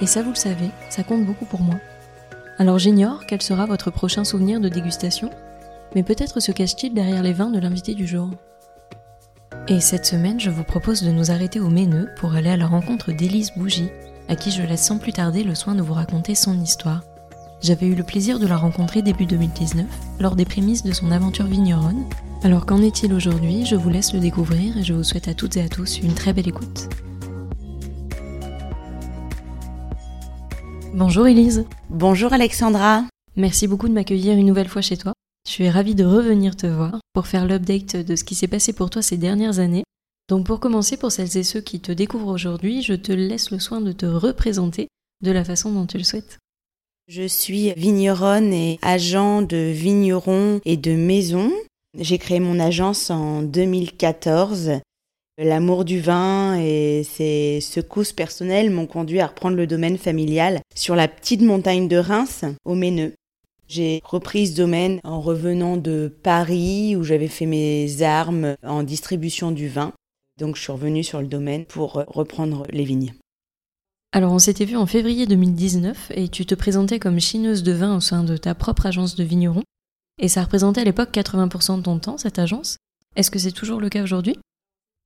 et ça, vous le savez, ça compte beaucoup pour moi. Alors j'ignore quel sera votre prochain souvenir de dégustation, mais peut-être se cache-t-il derrière les vins de l'invité du jour. Et cette semaine, je vous propose de nous arrêter au Méneux pour aller à la rencontre d'Élise Bougie, à qui je laisse sans plus tarder le soin de vous raconter son histoire. J'avais eu le plaisir de la rencontrer début 2019, lors des prémices de son aventure vigneronne. Alors qu'en est-il aujourd'hui? Je vous laisse le découvrir et je vous souhaite à toutes et à tous une très belle écoute. Bonjour Elise. Bonjour Alexandra. Merci beaucoup de m'accueillir une nouvelle fois chez toi. Je suis ravie de revenir te voir pour faire l'update de ce qui s'est passé pour toi ces dernières années. Donc pour commencer, pour celles et ceux qui te découvrent aujourd'hui, je te laisse le soin de te représenter de la façon dont tu le souhaites. Je suis vigneronne et agent de vignerons et de maisons. J'ai créé mon agence en 2014 L'amour du vin et ses secousses personnelles m'ont conduit à reprendre le domaine familial sur la petite montagne de Reims, au Méneux. J'ai repris ce domaine en revenant de Paris où j'avais fait mes armes en distribution du vin. Donc je suis revenue sur le domaine pour reprendre les vignes. Alors on s'était vu en février 2019 et tu te présentais comme chineuse de vin au sein de ta propre agence de vigneron. Et ça représentait à l'époque 80% de ton temps, cette agence. Est-ce que c'est toujours le cas aujourd'hui?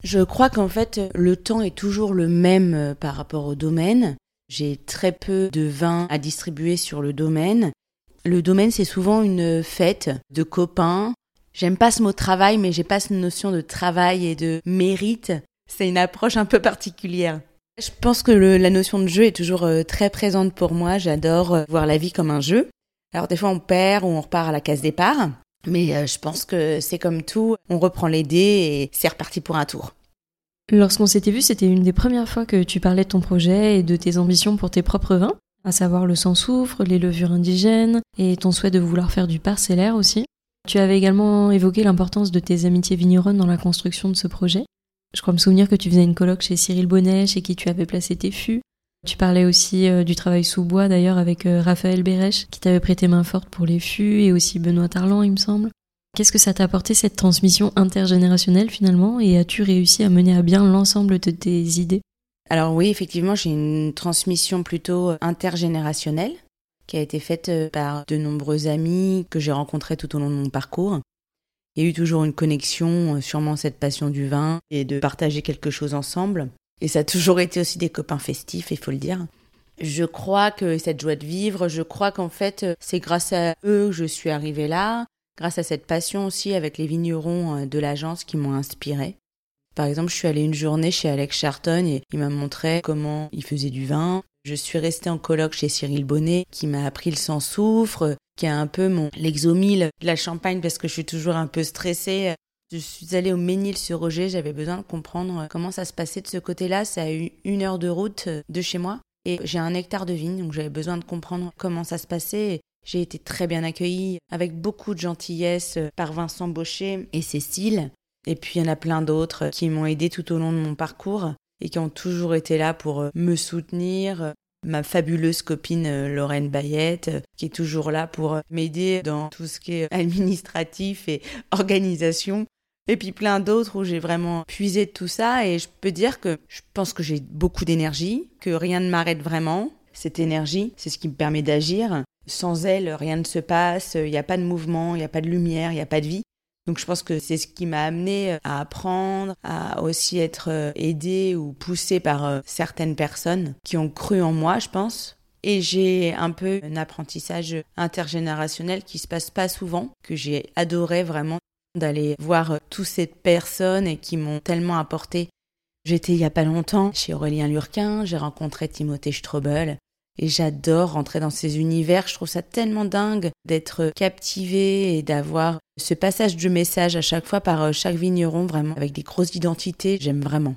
Je crois qu'en fait, le temps est toujours le même euh, par rapport au domaine. J'ai très peu de vins à distribuer sur le domaine. Le domaine, c'est souvent une fête de copains. J'aime pas ce mot travail, mais j'ai pas cette notion de travail et de mérite. C'est une approche un peu particulière. Je pense que la notion de jeu est toujours euh, très présente pour moi. J'adore euh, voir la vie comme un jeu. Alors des fois on perd ou on repart à la case départ. Mais euh, je pense que c'est comme tout, on reprend les dés et c'est reparti pour un tour. Lorsqu'on s'était vu, c'était une des premières fois que tu parlais de ton projet et de tes ambitions pour tes propres vins, à savoir le sans-soufre, les levures indigènes et ton souhait de vouloir faire du parcellaire aussi. Tu avais également évoqué l'importance de tes amitiés vigneronnes dans la construction de ce projet. Je crois me souvenir que tu faisais une colloque chez Cyril Bonnet, chez qui tu avais placé tes fûts, tu parlais aussi euh, du travail sous bois d'ailleurs avec euh, Raphaël Bérèche qui t'avait prêté main forte pour les fûts et aussi Benoît Tarlan il me semble. Qu'est-ce que ça t'a apporté cette transmission intergénérationnelle finalement et as-tu réussi à mener à bien l'ensemble de tes idées? Alors oui, effectivement, j'ai une transmission plutôt intergénérationnelle qui a été faite euh, par de nombreux amis que j'ai rencontrés tout au long de mon parcours. Il y a eu toujours une connexion, sûrement cette passion du vin et de partager quelque chose ensemble. Et ça a toujours été aussi des copains festifs, il faut le dire. Je crois que cette joie de vivre, je crois qu'en fait, c'est grâce à eux que je suis arrivée là, grâce à cette passion aussi avec les vignerons euh, de l'agence qui m'ont inspirée. Par exemple, je suis allée une journée chez Alex Charton et il m'a montré comment il faisait du vin. Je suis restée en colloque chez Cyril Bonnet qui m'a appris le sans-soufre, qui a un peu mon l'exomile de la Champagne parce que je suis toujours un peu stressée je suis allée au Ménil-sur-Roger, j'avais besoin de comprendre euh, comment ça se passait de ce côté-là. Ça a eu une heure de route euh, de chez moi. Et j'ai un hectare de vigne, donc j'avais besoin de comprendre comment ça se passait. J'ai été très bien accueillie, avec beaucoup de gentillesse, euh, par Vincent Baucher et Cécile. Et puis il y en a plein d'autres qui m'ont aidé tout au long de mon parcours et qui ont toujours été là pour me soutenir. Ma fabuleuse copine Lorraine Bayette, qui est toujours là pour m'aider dans tout ce qui est administratif et organisation. Et puis plein d'autres où j'ai vraiment puisé de tout ça et je peux dire que je pense que j'ai beaucoup d'énergie, que rien ne m'arrête vraiment. Cette énergie, c'est ce qui me permet d'agir. Sans elle, rien ne se passe, il n'y a pas de mouvement, il n'y a pas de lumière, il n'y a pas de vie. Donc je pense que c'est ce qui m'a amené à apprendre, à aussi être aidé ou poussé par euh, certaines personnes qui ont cru en moi, je pense, Et j'ai un peu un apprentissage intergénérationnel qui se passe pas souvent, que j'ai adoré vraiment d'aller voir toutes ces personnes qui m'ont tellement apporté. J'étais il y a pas longtemps chez Aurélien Lurquin, j'ai rencontré Timothée Strobel et j'adore rentrer dans ces univers. Je trouve ça tellement dingue d'être captivé et d'avoir ce passage de message à chaque fois par euh, chaque vigneron, vraiment avec des grosses identités. J'aime vraiment.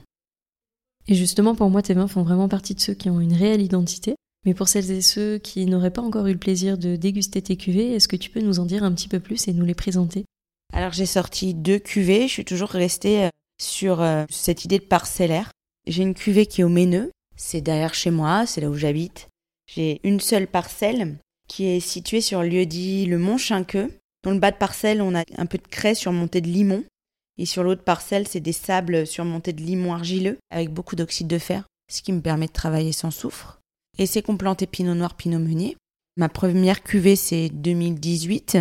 Et justement, pour moi, tes vins font vraiment partie de ceux qui ont une réelle identité. Mais pour celles et ceux qui n'auraient pas encore eu le plaisir de déguster tes cuvées, est-ce que tu peux nous en dire un petit peu plus et nous les présenter? Alors j'ai sorti deux cuvées, je suis toujours restée euh, sur euh, cette idée de parcellaire. J'ai une cuvée qui est au Méneux, c'est derrière chez moi, c'est là où j'habite. J'ai une seule parcelle qui est située sur le lieu dit le Mont Chinqueux. Dans le bas de parcelle, on a un peu de craie surmontée de limon. Et sur l'autre parcelle, c'est des sables surmontés de limon argileux avec beaucoup d'oxyde de fer, ce qui me permet de travailler sans soufre. Et c'est complanté Pinot Noir, Pinot Meunier. Ma première cuvée, c'est 2018.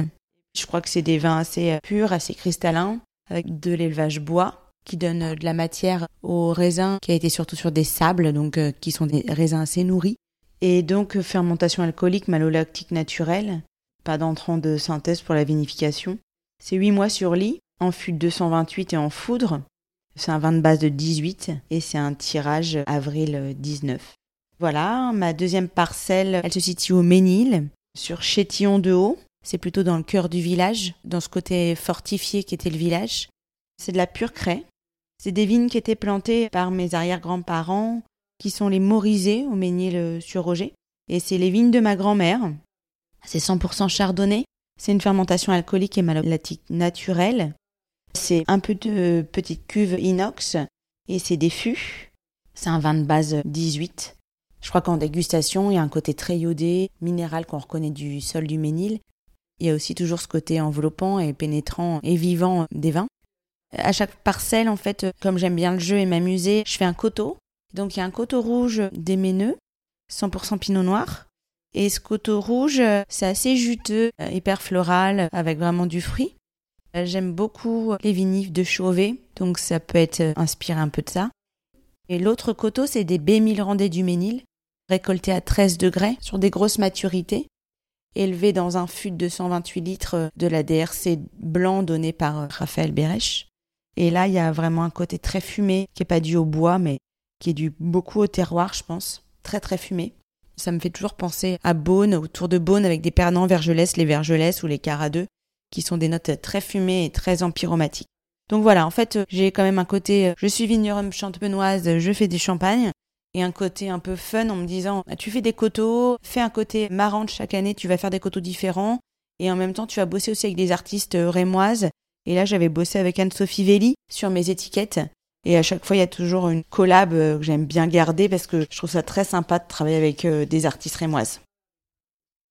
Je crois que c'est des vins assez euh, purs, assez cristallins, avec de l'élevage bois, qui donne euh, de la matière aux raisins, qui a été surtout sur des sables, donc euh, qui sont des raisins assez nourris. Et donc fermentation alcoolique malolactique naturelle, pas d'entrant de synthèse pour la vinification. C'est 8 mois sur lit, en fût 228 et en foudre. C'est un vin de base de 18 et c'est un tirage avril 19. Voilà, ma deuxième parcelle, elle se situe au Ménil, sur Chétillon de Haut. C'est plutôt dans le cœur du village, dans ce côté fortifié qui était le village. C'est de la pure craie. C'est des vignes qui étaient plantées par mes arrière-grands-parents, qui sont les Morisés au Ménil-sur-Roger. Et c'est les vignes de ma grand-mère. C'est 100% chardonnay. C'est une fermentation alcoolique et malolactique naturelle. C'est un peu de petite cuve inox et c'est des fûts. C'est un vin de base 18. Je crois qu'en dégustation, il y a un côté très iodé, minéral qu'on reconnaît du sol du Ménil. Il y a aussi toujours ce côté enveloppant et pénétrant et vivant des vins. À chaque parcelle, en fait, comme j'aime bien le jeu et m'amuser, je fais un coteau. Donc il y a un coteau rouge des Méneux, 100% pinot noir. Et ce coteau rouge, c'est assez juteux, hyper floral, avec vraiment du fruit. Euh, j'aime beaucoup les vinifs de Chauvet, donc ça peut être euh, inspiré un peu de ça. Et l'autre coteau, c'est des B1000 du Ménil, récoltés à 13 degrés, sur des grosses maturités, élevés dans un fût de 128 litres de la DRC blanc donné par euh, Raphaël Bérèche. Et là, il y a vraiment un côté très fumé, qui n'est pas dû au bois, mais qui est dû beaucoup au terroir, je pense. Très très fumé. Ça me fait toujours penser à Beaune, autour de Beaune, avec des pernants vergelès, les vergelès ou les caradeux, qui sont des notes très fumées et très empyromatiques. Donc voilà, en fait, j'ai quand même un côté, je suis vigneronne champenoise, je fais des champagnes, et un côté un peu fun en me disant, bah, tu fais des coteaux, fais un côté marrant chaque année, tu vas faire des coteaux différents, et en même temps, tu vas bosser aussi avec des artistes rémoises. Et là, j'avais bossé avec Anne-Sophie Velli sur mes étiquettes. Et à chaque fois, il y a toujours une collab euh, que j'aime bien garder parce que je trouve ça très sympa de travailler avec euh, des artistes rémoises.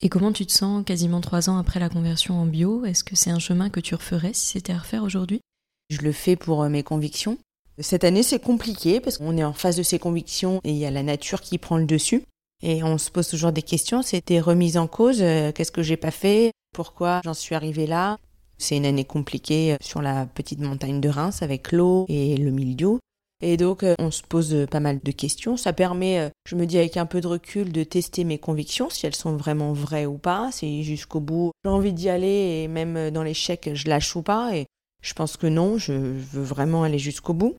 Et comment tu te sens quasiment trois ans après la conversion en bio? Est-ce que c'est un chemin que tu referais si c'était à refaire aujourd'hui? Je le fais pour euh, mes convictions. Cette année, c'est compliqué parce qu'on est en face de ses convictions et il y a la nature qui prend le dessus. Et on se pose toujours des questions. C'était remise en cause. Euh, qu'est-ce que j'ai pas fait Pourquoi j'en suis arrivée là? C'est une année compliquée euh, sur la petite montagne de Reims avec l'eau et le milieu. Et donc, euh, on se pose pas mal de questions. Ça permet, je me dis avec un peu de recul, de tester mes convictions, si elles sont vraiment vraies ou pas, si jusqu'au bout j'ai envie d'y aller et même dans l'échec, je lâche ou pas. Et je pense que non, je veux vraiment aller jusqu'au bout.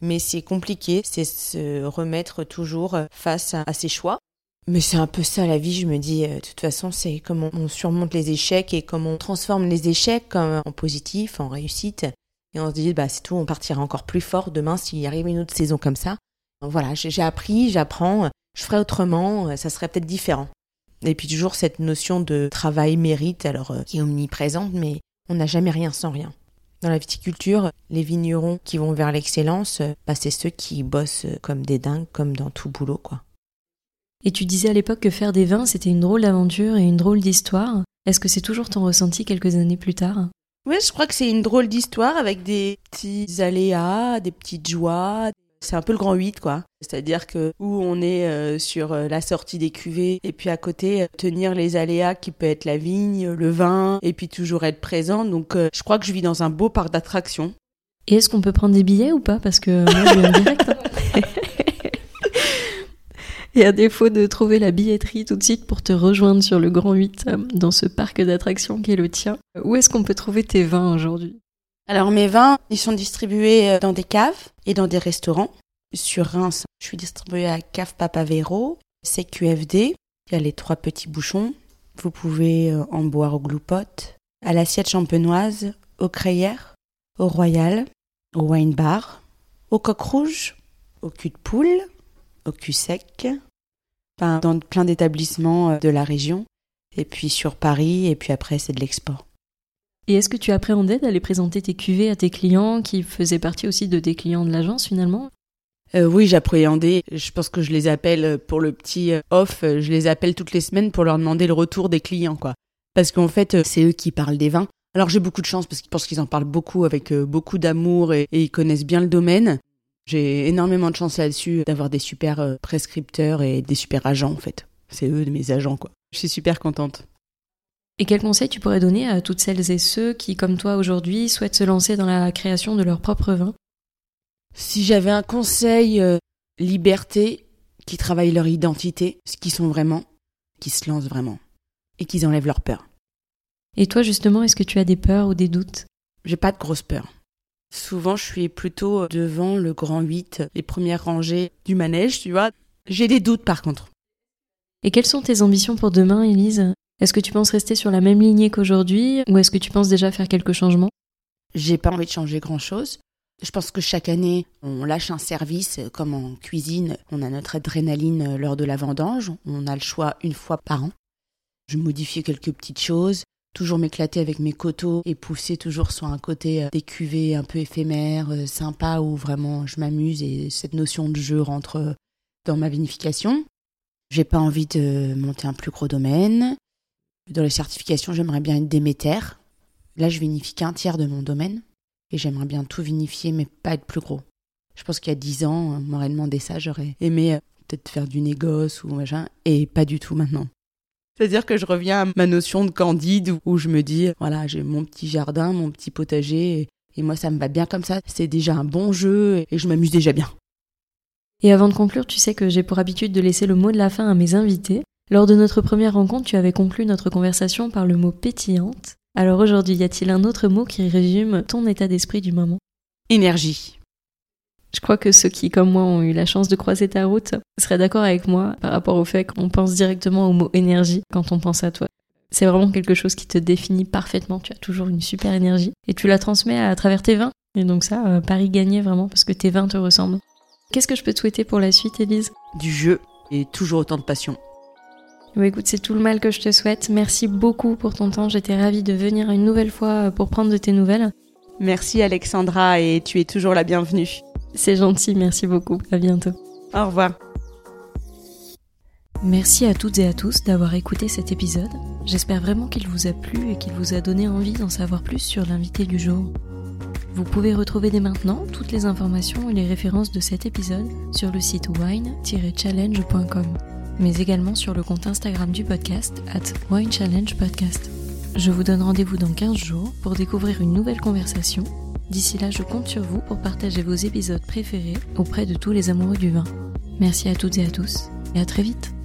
Mais c'est compliqué, c'est se remettre toujours face à ses choix. Mais c'est un peu ça la vie, je me dis, de toute façon, c'est comment on surmonte les échecs et comment on transforme les échecs en positif, en réussite. Et on se dit, bah, c'est tout, on partira encore plus fort demain s'il arrive une autre saison comme ça. voilà, j'ai appris, j'apprends, je ferai autrement, ça serait peut-être différent. Et puis toujours cette notion de travail mérite, alors euh, qui est omniprésente, mais on n'a jamais rien sans rien. Dans la viticulture, les vignerons qui vont vers l'excellence, euh, bah, c'est ceux qui bossent comme des dingues, comme dans tout boulot, quoi. Et tu disais à l'époque que faire des vins, c'était une drôle d'aventure et une drôle d'histoire. Est-ce que c'est toujours ton ressenti quelques années plus tard? Oui, je crois que c'est une drôle d'histoire avec des petits aléas, des petites joies. C'est un peu le grand 8, quoi. C'est-à-dire que où on est euh, sur euh, la sortie des cuvées et puis à côté, euh, tenir les aléas qui peut être la vigne, le vin et puis toujours être présent. Donc je crois que je vis dans un beau parc d'attractions. Et est-ce qu'on peut prendre des billets ou pas? Parce que moi, je viens direct. Hein. Et à défaut de trouver la billetterie tout de suite pour te rejoindre sur le Grand 8 euh, dans ce parc d'attractions qui est le tien, où est-ce qu'on peut trouver tes vins aujourd'hui? Alors mes vins, ils sont distribués euh, dans des caves et dans des restaurants. Sur Reims, je suis distribuée à Cave Papavero, CQFD. Il y a les trois petits bouchons. Vous pouvez euh, en boire au gloupote, à l'assiette champenoise, au crayère, au royal, au wine bar, au coq rouge, au cul de poule, au cul sec, enfin, dans plein d'établissements euh, de la région, et puis sur Paris, et puis après c'est de l'export. Et est-ce que tu appréhendais d'aller présenter tes cuvées à tes clients qui faisaient partie aussi de tes clients de l'agence finalement? Euh, oui, j'appréhendais. Je pense que je les appelle euh, pour le petit off. Je les appelle toutes les semaines pour leur demander le retour des clients, quoi. Parce qu'en fait, c'est eux qui parlent des vins. Alors j'ai beaucoup de chance parce qu'ils pensent qu'ils en parlent beaucoup avec beaucoup d'amour et, ils connaissent bien le domaine. J'ai énormément de chance là-dessus d'avoir des super euh, prescripteurs et des super agents en fait. C'est eux mes agents quoi. Je suis super contente. Et quel conseil tu pourrais donner à toutes celles et ceux qui, comme toi aujourd'hui, souhaitent se lancer dans la création de leur propre vin? Si j'avais un conseil, euh, liberté, qui travaillent leur identité, ce qu'ils sont vraiment, qui se lancent vraiment, et qu'ils enlèvent leur peur. Et toi justement, est-ce que tu as des peurs ou des doutes? J'ai pas de grosses peurs. Souvent, je suis plutôt devant le grand 8, les premières rangées du manège, tu vois. J'ai des doutes par contre. Et quelles sont tes ambitions pour demain, Elise Est-ce que tu penses rester sur la même lignée qu'aujourd'hui ou est-ce que tu penses déjà faire quelques changements? J'ai pas envie de changer grand-chose. Je pense que chaque année, on lâche un service, comme en cuisine, on a notre adrénaline lors de la vendange, on a le choix une fois par an. Je modifie quelques petites choses, toujours m'éclater avec mes coteaux et pousser toujours sur un côté euh, des cuvées un peu éphémères, euh, sympa, où vraiment je m'amuse et cette notion de jeu rentre euh, dans ma vinification. J'ai pas envie de monter un plus gros domaine. Dans les certifications, j'aimerais bien être déméter. Là, je vinifie qu'un tiers de mon domaine et j'aimerais bien tout vinifier, mais pas être plus gros. Je pense qu'il y a dix ans, on m'aurait demandé ça, j'aurais aimé peut-être faire du négoce ou machin, et pas du tout maintenant. C'est-à-dire que je reviens à ma notion de candide où je me dis, voilà, j'ai mon petit jardin, mon petit potager, et, moi ça me va bien comme ça. C'est déjà un bon jeu et je m'amuse déjà bien. Et avant de conclure, tu sais que j'ai pour habitude de laisser le mot de la fin à mes invités. Lors de notre première rencontre, tu avais conclu notre conversation par le mot pétillante. Alors aujourd'hui, y a-t-il un autre mot qui résume ton état d'esprit du moment? Énergie. Je crois que ceux qui, comme moi, ont eu la chance de croiser ta route seraient d'accord avec moi par rapport au fait qu'on pense directement au mot énergie quand on pense à toi. C'est vraiment quelque chose qui te définit parfaitement. Tu as toujours une super énergie et tu la transmets à travers tes vins. Et donc ça, euh, Paris gagné vraiment parce que tes vins te ressemblent. Qu'est-ce que je peux te souhaiter pour la suite, Élise? Du jeu et toujours autant de passion. Bah, écoute, c'est tout le mal que je te souhaite. Merci beaucoup pour ton temps. J'étais ravie de venir une nouvelle fois euh, pour prendre de tes nouvelles. Merci Alexandra et tu es toujours la bienvenue. C'est gentil, merci beaucoup. À bientôt. Au revoir. Merci à toutes et à tous d'avoir écouté cet épisode. J'espère vraiment qu'il vous a plu et qu'il vous a donné envie d'en savoir plus sur l'invité du jour. Vous pouvez retrouver dès maintenant toutes les informations et les références de cet épisode sur le site wine-challenge.com, mais également sur le compte Instagram du podcast at winechallengepodcast. Je vous donne rendez-vous dans 15 jours pour découvrir une nouvelle conversation D'ici là, je compte sur vous pour partager vos épisodes préférés auprès de tous les amoureux du vin. Merci à toutes et à tous, et à très vite